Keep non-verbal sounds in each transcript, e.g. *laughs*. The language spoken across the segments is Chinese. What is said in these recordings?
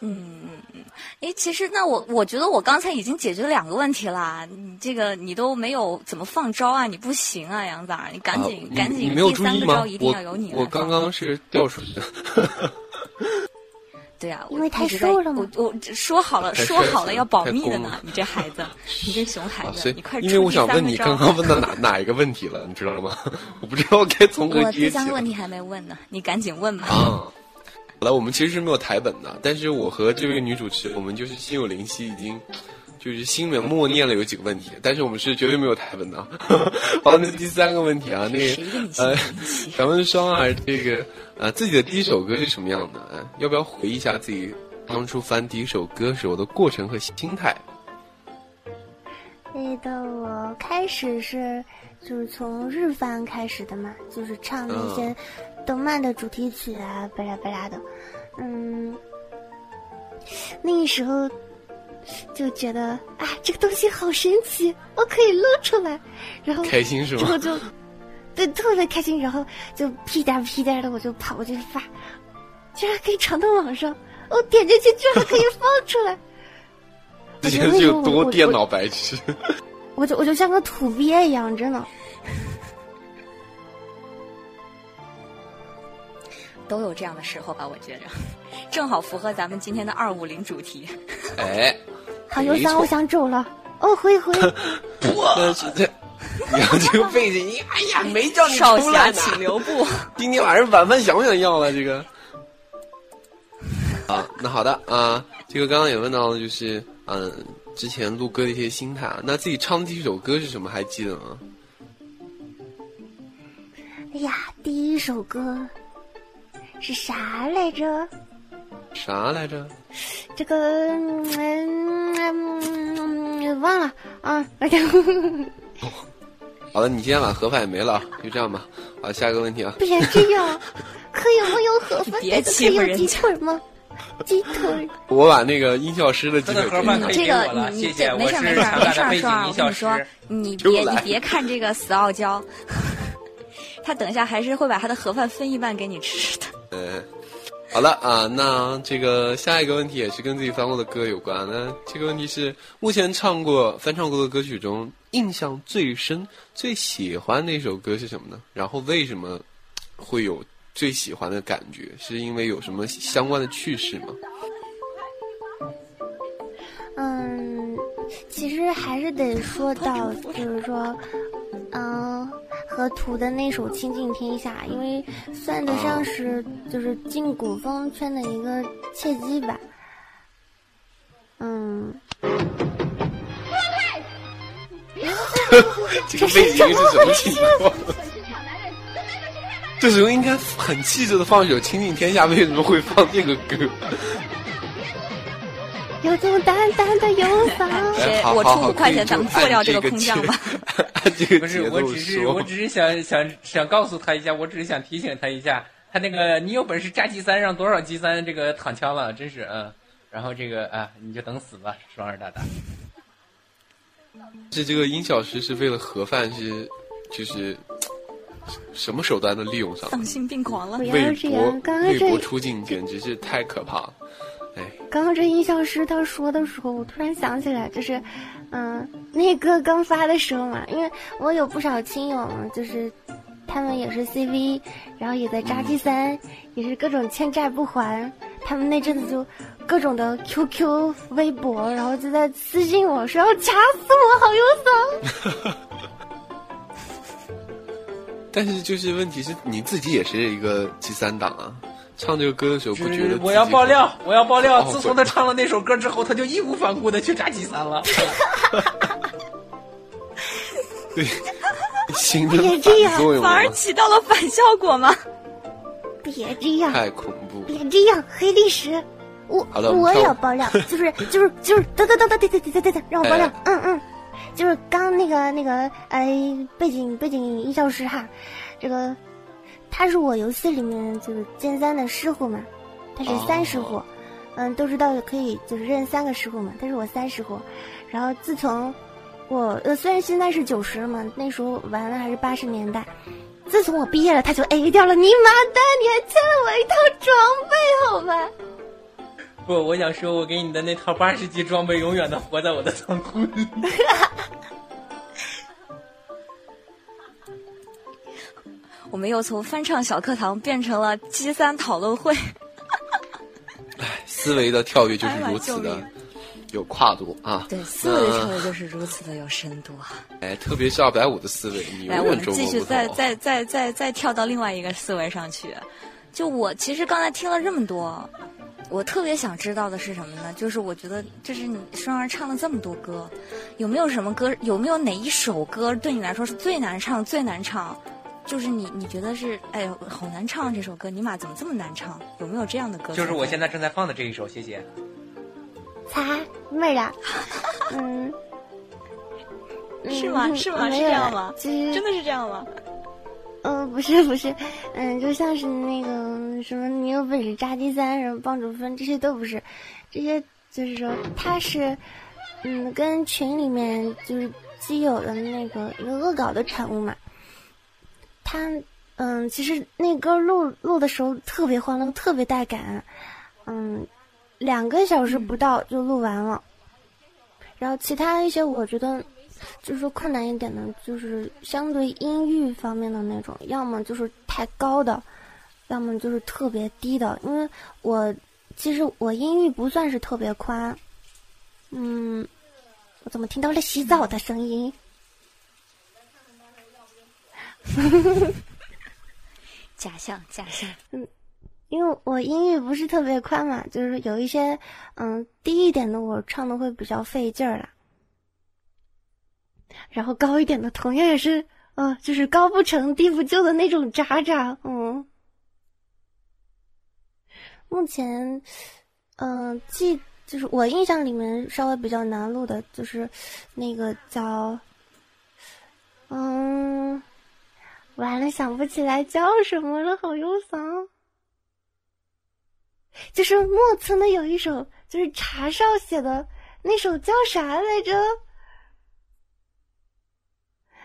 嗯嗯嗯，哎，其实那我我觉得我刚才已经解决了两个问题啦，你这个你都没有怎么放招啊，你不行啊，杨仔，你赶紧赶紧，第三个招一定要由你我我刚刚是掉水的。*laughs* 对啊，因为太瘦了嘛。我我说好了，说好了要保密的呢。你这孩子，*laughs* 你这熊孩子，你快因为我想问你刚刚问到哪 *laughs* 哪一个问题了，你知道吗？我不知道该从何。我第三个问题还没问呢，你赶紧问吧。啊，好了，我们其实是没有台本的，但是我和这位女主持，我们就是心有灵犀，已经。就是心里面默念了有几个问题，但是我们是绝对没有台本的。*laughs* 好，那第三个问题啊，那个呃，*laughs* 咱们双儿，这个呃，自己的第一首歌是什么样的？要不要回忆一下自己当初翻第一首歌时候的过程和心态？那个我开始是就是从日翻开始的嘛，就是唱那些动漫的主题曲啊，巴拉巴拉的。嗯，那个时候。就觉得啊，这个东西好神奇，我可以露出来，然后开心是吗？然后就对特别开心，然后就屁颠屁颠的我就跑过去发，居然可以传到网上，我点进去居然可以放出来，这是有多电脑白痴？*laughs* 我就我就像个土鳖一样，真的。都有这样的时候吧，我觉着，正好符合咱们今天的二五零主题。哎。*laughs* 好忧伤，我想走了。哦，回回。那是这，你要这个背景，你哎呀，没叫你少侠请留步。*laughs* 今天晚上晚饭想不想要了？这个。*laughs* 啊，那好的啊，这个刚刚也问到了，就是嗯，之前录歌的一些心态啊。那自己唱的第一首歌是什么？还记得吗？哎呀，第一首歌是啥来着？啥来着？这个嗯，忘了啊。*laughs* 好了，你今天晚盒饭也没了，就这样吧。好，下一个问题啊。别这样，*laughs* 可以没有盒饭？别欺负人家。鸡腿吗？鸡腿。我把那个音效师的鸡腿。盒饭可以这个你没事没事没事没事，我跟你说，你别你别看这个死傲娇，*laughs* 他等一下还是会把他的盒饭分一半给你吃的。嗯。*laughs* 好了啊，那这个下一个问题也是跟自己翻过的歌有关。那这个问题是，目前唱过、翻唱过的歌曲中，印象最深、最喜欢那首歌是什么呢？然后为什么会有最喜欢的感觉？是因为有什么相关的趣事吗？嗯，其实还是得说到，就是说。嗯，和图的那首《倾尽天下》，因为算得上是就是进古风圈的一个契机吧。嗯。*laughs* 这个背景是什么情况？*laughs* 这时候应该很气质的放一首《倾尽天下》，为什么会放这个歌？有种淡淡的忧伤。我出五块钱，咱们做掉这个空降吧。*laughs* 不是，我只是，我只是想想想告诉他一下，我只是想提醒他一下，他那个你有本事炸 G 三，让多少 G 三这个躺枪了，真是嗯。然后这个啊，你就等死吧，双儿大大。这这个音效师是为了盒饭是，就是什么手段都利用上，丧心病狂了，微博微博出镜简直是太可怕了。刚刚这音效师他说的时候，我突然想起来，就是，嗯，那歌刚发的时候嘛，因为我有不少亲友嘛，就是他们也是 CV，然后也在扎 G 三，也是各种欠债不还，他们那阵子就各种的 QQ、微博，然后就在私信我说要掐死我，好忧伤。*laughs* 但是就是问题是你自己也是一个 G 三党啊。唱这个歌的时候不觉得？我要爆料，我要爆料！自从他唱了那首歌之后，他就义无反顾的去炸鸡三了。对，行的作用反而起到了反效果吗？别这样，太恐怖！别这样，黑历史！我我也要爆料，就是就是就是，等等等等，对对对对对对，让我爆料，嗯嗯，就是刚那个那个呃背景背景音效师哈，这个。他是我游戏里面就是剑三的师傅嘛，他是三师傅，嗯，都知道可以就是认三个师傅嘛，他是我三师傅。然后自从我呃虽然现在是九十了嘛，那时候玩的还是八十年代。自从我毕业了，他就 A 掉了。你妈蛋！你还欠了我一套装备，好吧？不，我想说，我给你的那套八十级装备永远的活在我的仓库里。*laughs* 我们又从翻唱小课堂变成了 G 三讨论会。唉，思维的跳跃就是如此的有跨度啊！对，思维的跳跃就是如此的有深度啊！哎，特别是二百五的思维，你来，我们继续再再再再再跳到另外一个思维上去。就我其实刚才听了这么多。我特别想知道的是什么呢？就是我觉得，就是你双儿唱了这么多歌，有没有什么歌？有没有哪一首歌对你来说是最难唱、最难唱？就是你，你觉得是？哎呦，好难唱这首歌！尼玛，怎么这么难唱？有没有这样的歌？就是我现在正在放的这一首，谢谢。擦，妹儿，嗯，是吗？是吗？是这样吗？真的是这样吗？嗯，不是不是，嗯，就像是那个什么，你有本事扎第三，什么帮主分，这些都不是，这些就是说他是，嗯，跟群里面就是基友的那个一个恶搞的产物嘛。他嗯，其实那歌录录的时候特别欢乐，特别带感，嗯，两个小时不到就录完了。然后其他一些我觉得。就是说困难一点的，就是相对音域方面的那种，要么就是太高的，要么就是特别低的。因为我其实我音域不算是特别宽，嗯，我怎么听到了洗澡的声音？*laughs* 假象，假象。嗯，因为我音域不是特别宽嘛，就是有一些嗯低一点的，我唱的会比较费劲儿了。然后高一点的，同样也是，啊，就是高不成低不就的那种渣渣，嗯。目前，嗯，记就是我印象里面稍微比较难录的，就是那个叫，嗯，完了想不起来叫什么了，好忧伤。就是莫村的有一首，就是茶少写的那首叫啥来着？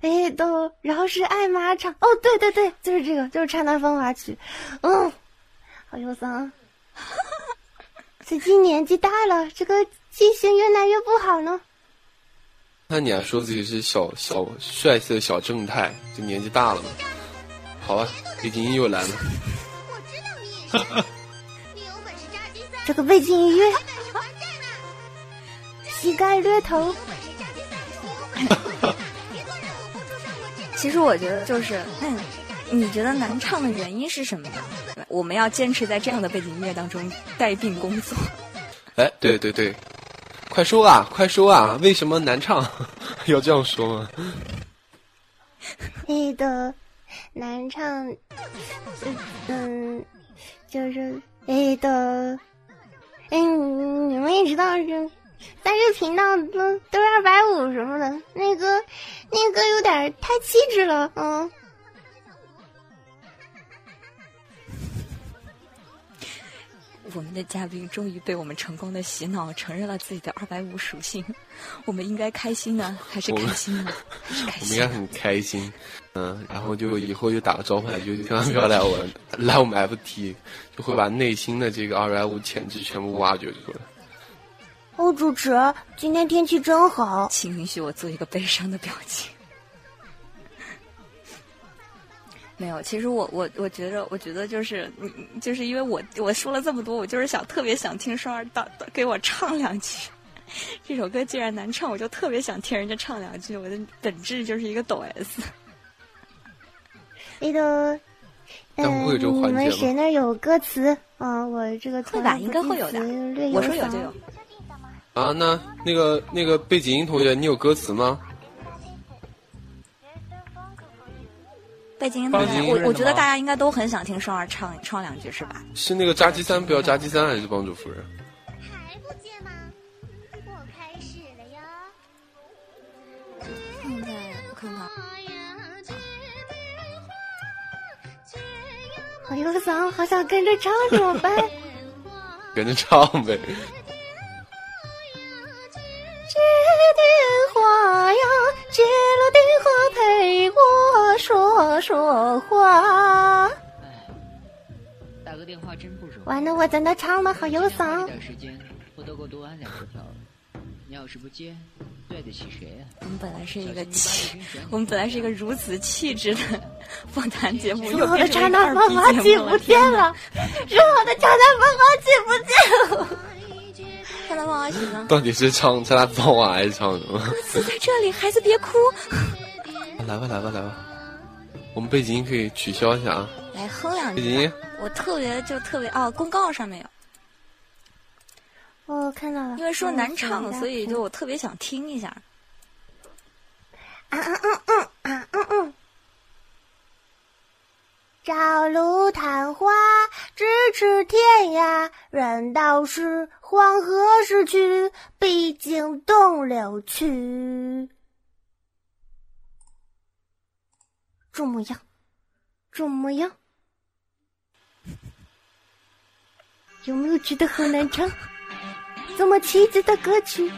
哎，都，然后是艾妈唱，哦，对对对，就是这个，就是《刹那芳华曲》，嗯，好忧伤，*laughs* 最近年纪大了，这个记性越来越不好呢。那你还说自己是小小帅气的小正太，就年纪大了嘛？好吧，背景音又来了。我知道你也是，你有本事扎金三。这个背景音乐，*laughs* 膝盖略疼。*laughs* 其实我觉得就是，嗯你觉得难唱的原因是什么呢？我们要坚持在这样的背景音乐当中带病工作。哎，对对对，快说啊，快说啊，为什么难唱？*laughs* 要这样说吗？*laughs* 那个难唱，嗯，就是那个，哎，你们也知道是。但是频道都都是二百五什么的，那个那个有点太气质了，嗯。我们的嘉宾终于被我们成功的洗脑，承认了自己的二百五属性。*laughs* 我们应该开心呢，还是开心呢？*laughs* 我们应该很开心，嗯。然后就以后就打个招呼，就千万不要来我来我们 FT，就会把内心的这个二百五潜质全部挖掘出来。哦，主持，今天天气真好，请允许我做一个悲伤的表情。没有，其实我我我觉得，我觉得就是，就是因为我我说了这么多，我就是想特别想听双儿到给我唱两句。*laughs* 这首歌既然难唱，我就特别想听人家唱两句。我的本质就是一个抖 S。那个，嗯，你们谁那有歌词啊？我这个会吧，应该会有的。我说有就有。啊，那那个那个背景音同学，你有歌词吗？背景音同学，我我觉得大家应该都很想听双儿唱唱两句，是吧？是那个扎鸡三，不要扎鸡三，还是帮主夫人？还不接吗？我开始了呀！现在我看看。好忧伤，好想跟着唱，怎么办？*laughs* 跟着唱呗。我说说话。打个电话真不容易。完了，我在那唱的好忧伤。点时间，我都够多按两条了。你要是不接，对得起谁呀？*laughs* 我们本来是一个气，我们本来是一个如此气质的访谈节目，又变成二逼节目了。天了，说好的渣男芳华记不见了？渣男芳华写呢？到底是唱渣男芳华还是唱什么？歌词在这里，孩子别哭。*laughs* 来吧，来吧，来吧，我们背景音可以取消一下啊。来哼两句。背景音，我特别就特别哦，公告上面有。我看到了，因为说难唱，所以就我特别想听一下。啊啊嗯嗯啊嗯嗯，朝露探花，咫尺天涯。人道是黄河逝去，毕竟东流去。怎么样？怎么样？有没有觉得很难唱？这么气质的歌曲，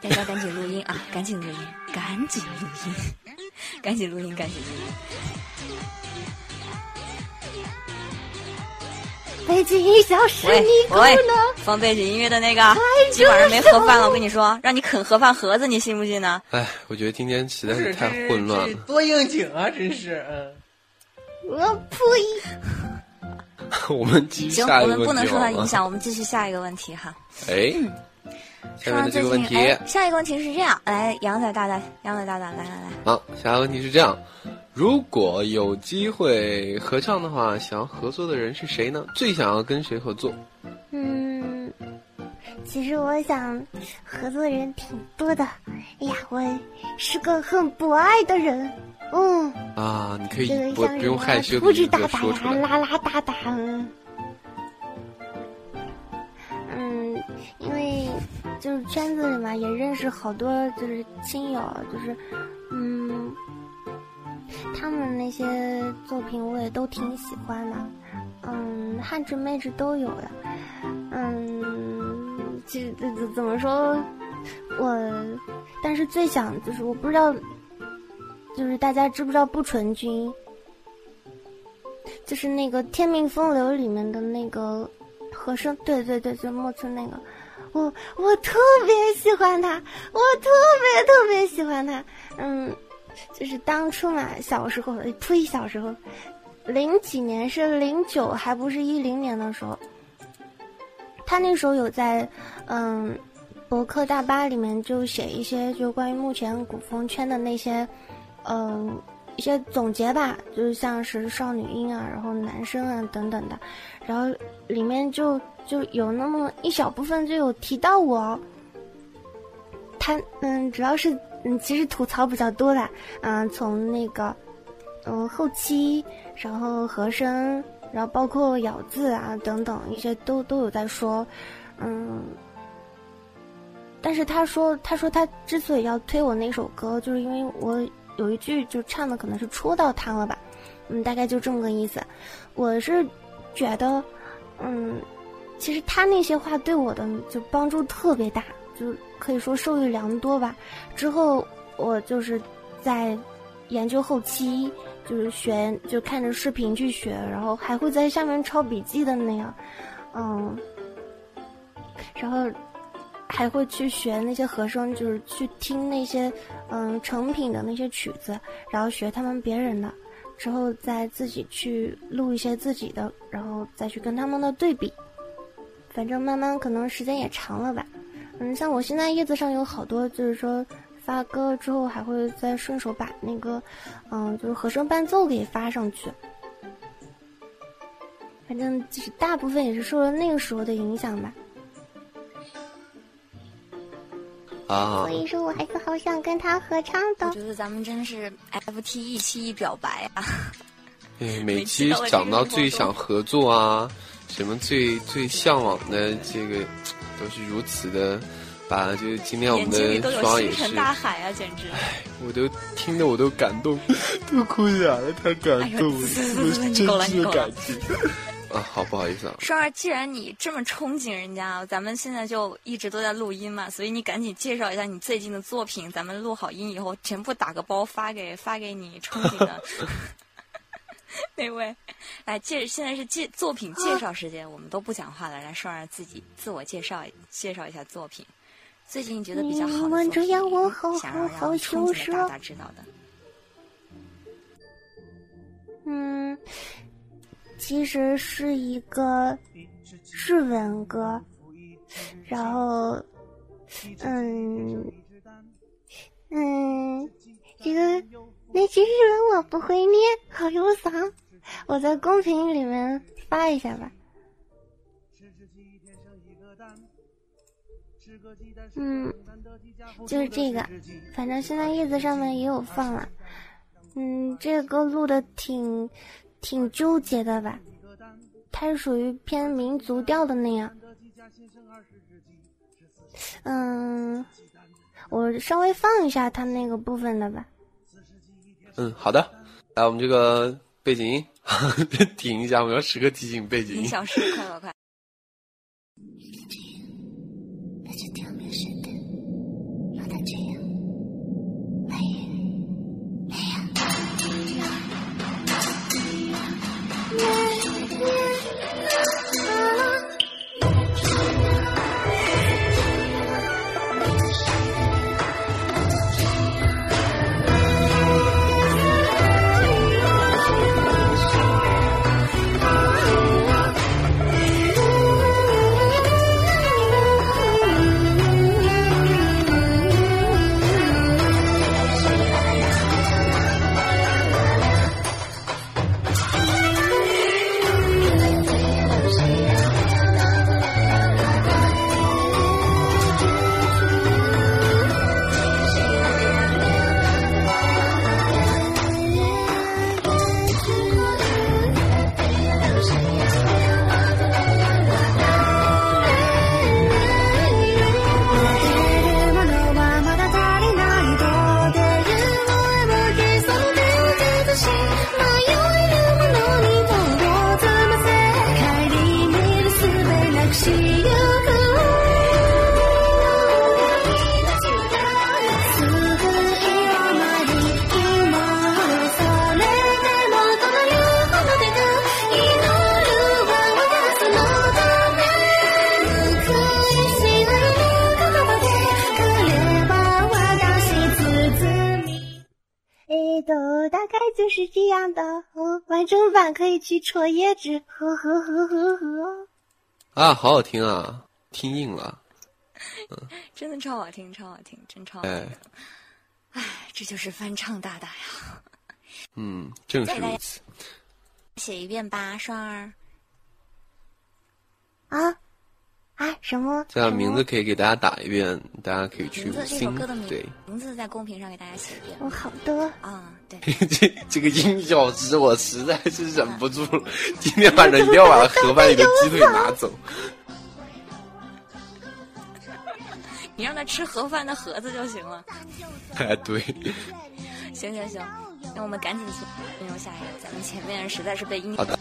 大家赶紧录音啊！赶紧录音，赶紧录音，赶紧录音，赶紧录音。背景音消失，你够了。放背景音乐的那个，今晚上没盒饭了，我跟你说，让你啃盒饭盒子，你信不信呢？哎，我觉得今天实在是太混乱了，多应景啊！真是，嗯。我呸。*laughs* 我们继续下一个问题。行，我们不能受到影响，我们继续下一个问题哈。哎，下面这个问题，下一个问题是这样，来，杨仔大大，杨仔大大，来来来。好，下一个问题是这样：如果有机会合唱的话，想要合作的人是谁呢？最想要跟谁合作？嗯，其实我想合作的人挺多的。哎呀，我是个很博爱的人。嗯啊，你可以不不用害羞的说出来。啦啦哒哒。嗯，因为就是圈子里嘛，也认识好多就是亲友，就是嗯，他们那些作品我也都挺喜欢的。嗯，汉子妹子都有的。嗯，其实怎怎么说，我但是最想就是我不知道。就是大家知不知道不纯君？就是那个《天命风流》里面的那个和声，对对对，就莫村那个，我我特别喜欢他，我特别特别喜欢他。嗯，就是当初嘛，小时候，呸，小时候，零几年是零九，还不是一零年的时候，他那时候有在嗯博客大巴里面就写一些就关于目前古风圈的那些。嗯，一些总结吧，就是像是少女音啊，然后男生啊等等的，然后里面就就有那么一小部分就有提到我。他嗯，主要是嗯，其实吐槽比较多的，嗯，从那个嗯后期，然后和声，然后包括咬字啊等等一些都都有在说，嗯。但是他说，他说他之所以要推我那首歌，就是因为我。有一句就唱的可能是戳到他了吧，嗯，大概就这么个意思。我是觉得，嗯，其实他那些话对我的就帮助特别大，就可以说受益良多吧。之后我就是在研究后期，就是学，就看着视频去学，然后还会在下面抄笔记的那样，嗯，然后。还会去学那些和声，就是去听那些嗯成品的那些曲子，然后学他们别人的，之后再自己去录一些自己的，然后再去跟他们的对比。反正慢慢可能时间也长了吧。嗯，像我现在叶子上有好多，就是说发歌之后还会再顺手把那个嗯就是和声伴奏给发上去。反正就是大部分也是受了那个时候的影响吧。啊，所以说我还是好想跟他合唱的。我觉得咱们真是 FT 一期一表白啊！*laughs* 对，每期讲到最想合作啊，什么最最向往的这个，都是如此的，把就是今天我们的双也是大海啊，简直！哎，我都听得我都感动，都哭哑了，太感动了，真挚的感情。啊，好不好意思啊，双儿，既然你这么憧憬人家，咱们现在就一直都在录音嘛，所以你赶紧介绍一下你最近的作品，咱们录好音以后全部打个包发给发给你憧憬的。*laughs* 那位，来介，现在是介作品介绍时间，我们都不讲话了，来双儿自己自我介绍，介绍一下作品。最近觉得比较好的作品，想让让聪明的大大知道的。嗯，其实是一个日文歌，然后，嗯，嗯，这个那其实我不会念，好忧伤。我在公屏里面发一下吧。嗯，就是这个，反正现在叶子上面也有放了。嗯，这个歌录的挺挺纠结的吧？它是属于偏民族调的那样。嗯，我稍微放一下它那个部分的吧。嗯，好的。来，我们这个背景音 *laughs* 停一下，我要时刻提醒背景音。小时，快快快！完整版可以去戳叶子，呵呵呵呵呵。啊，好好听啊，听硬了。嗯，*laughs* 真的超好听，超好听，真超好听。哎，这就是翻唱大大呀。嗯，正是如此。写一遍吧，双儿。啊。啊，什么？这样名字可以给大家打一遍，大家可以去听。对，名字在公屏上给大家写一遍。哦，好的。啊，对。*laughs* 这这个音效师，我实在是忍不住了。今天晚上一定要把盒饭里的鸡腿拿走。*laughs* 你让他吃盒饭的盒子就行了。*laughs* 哎，对。行行行，那我们赶紧进入下一个，咱们前面实在是被音。好的。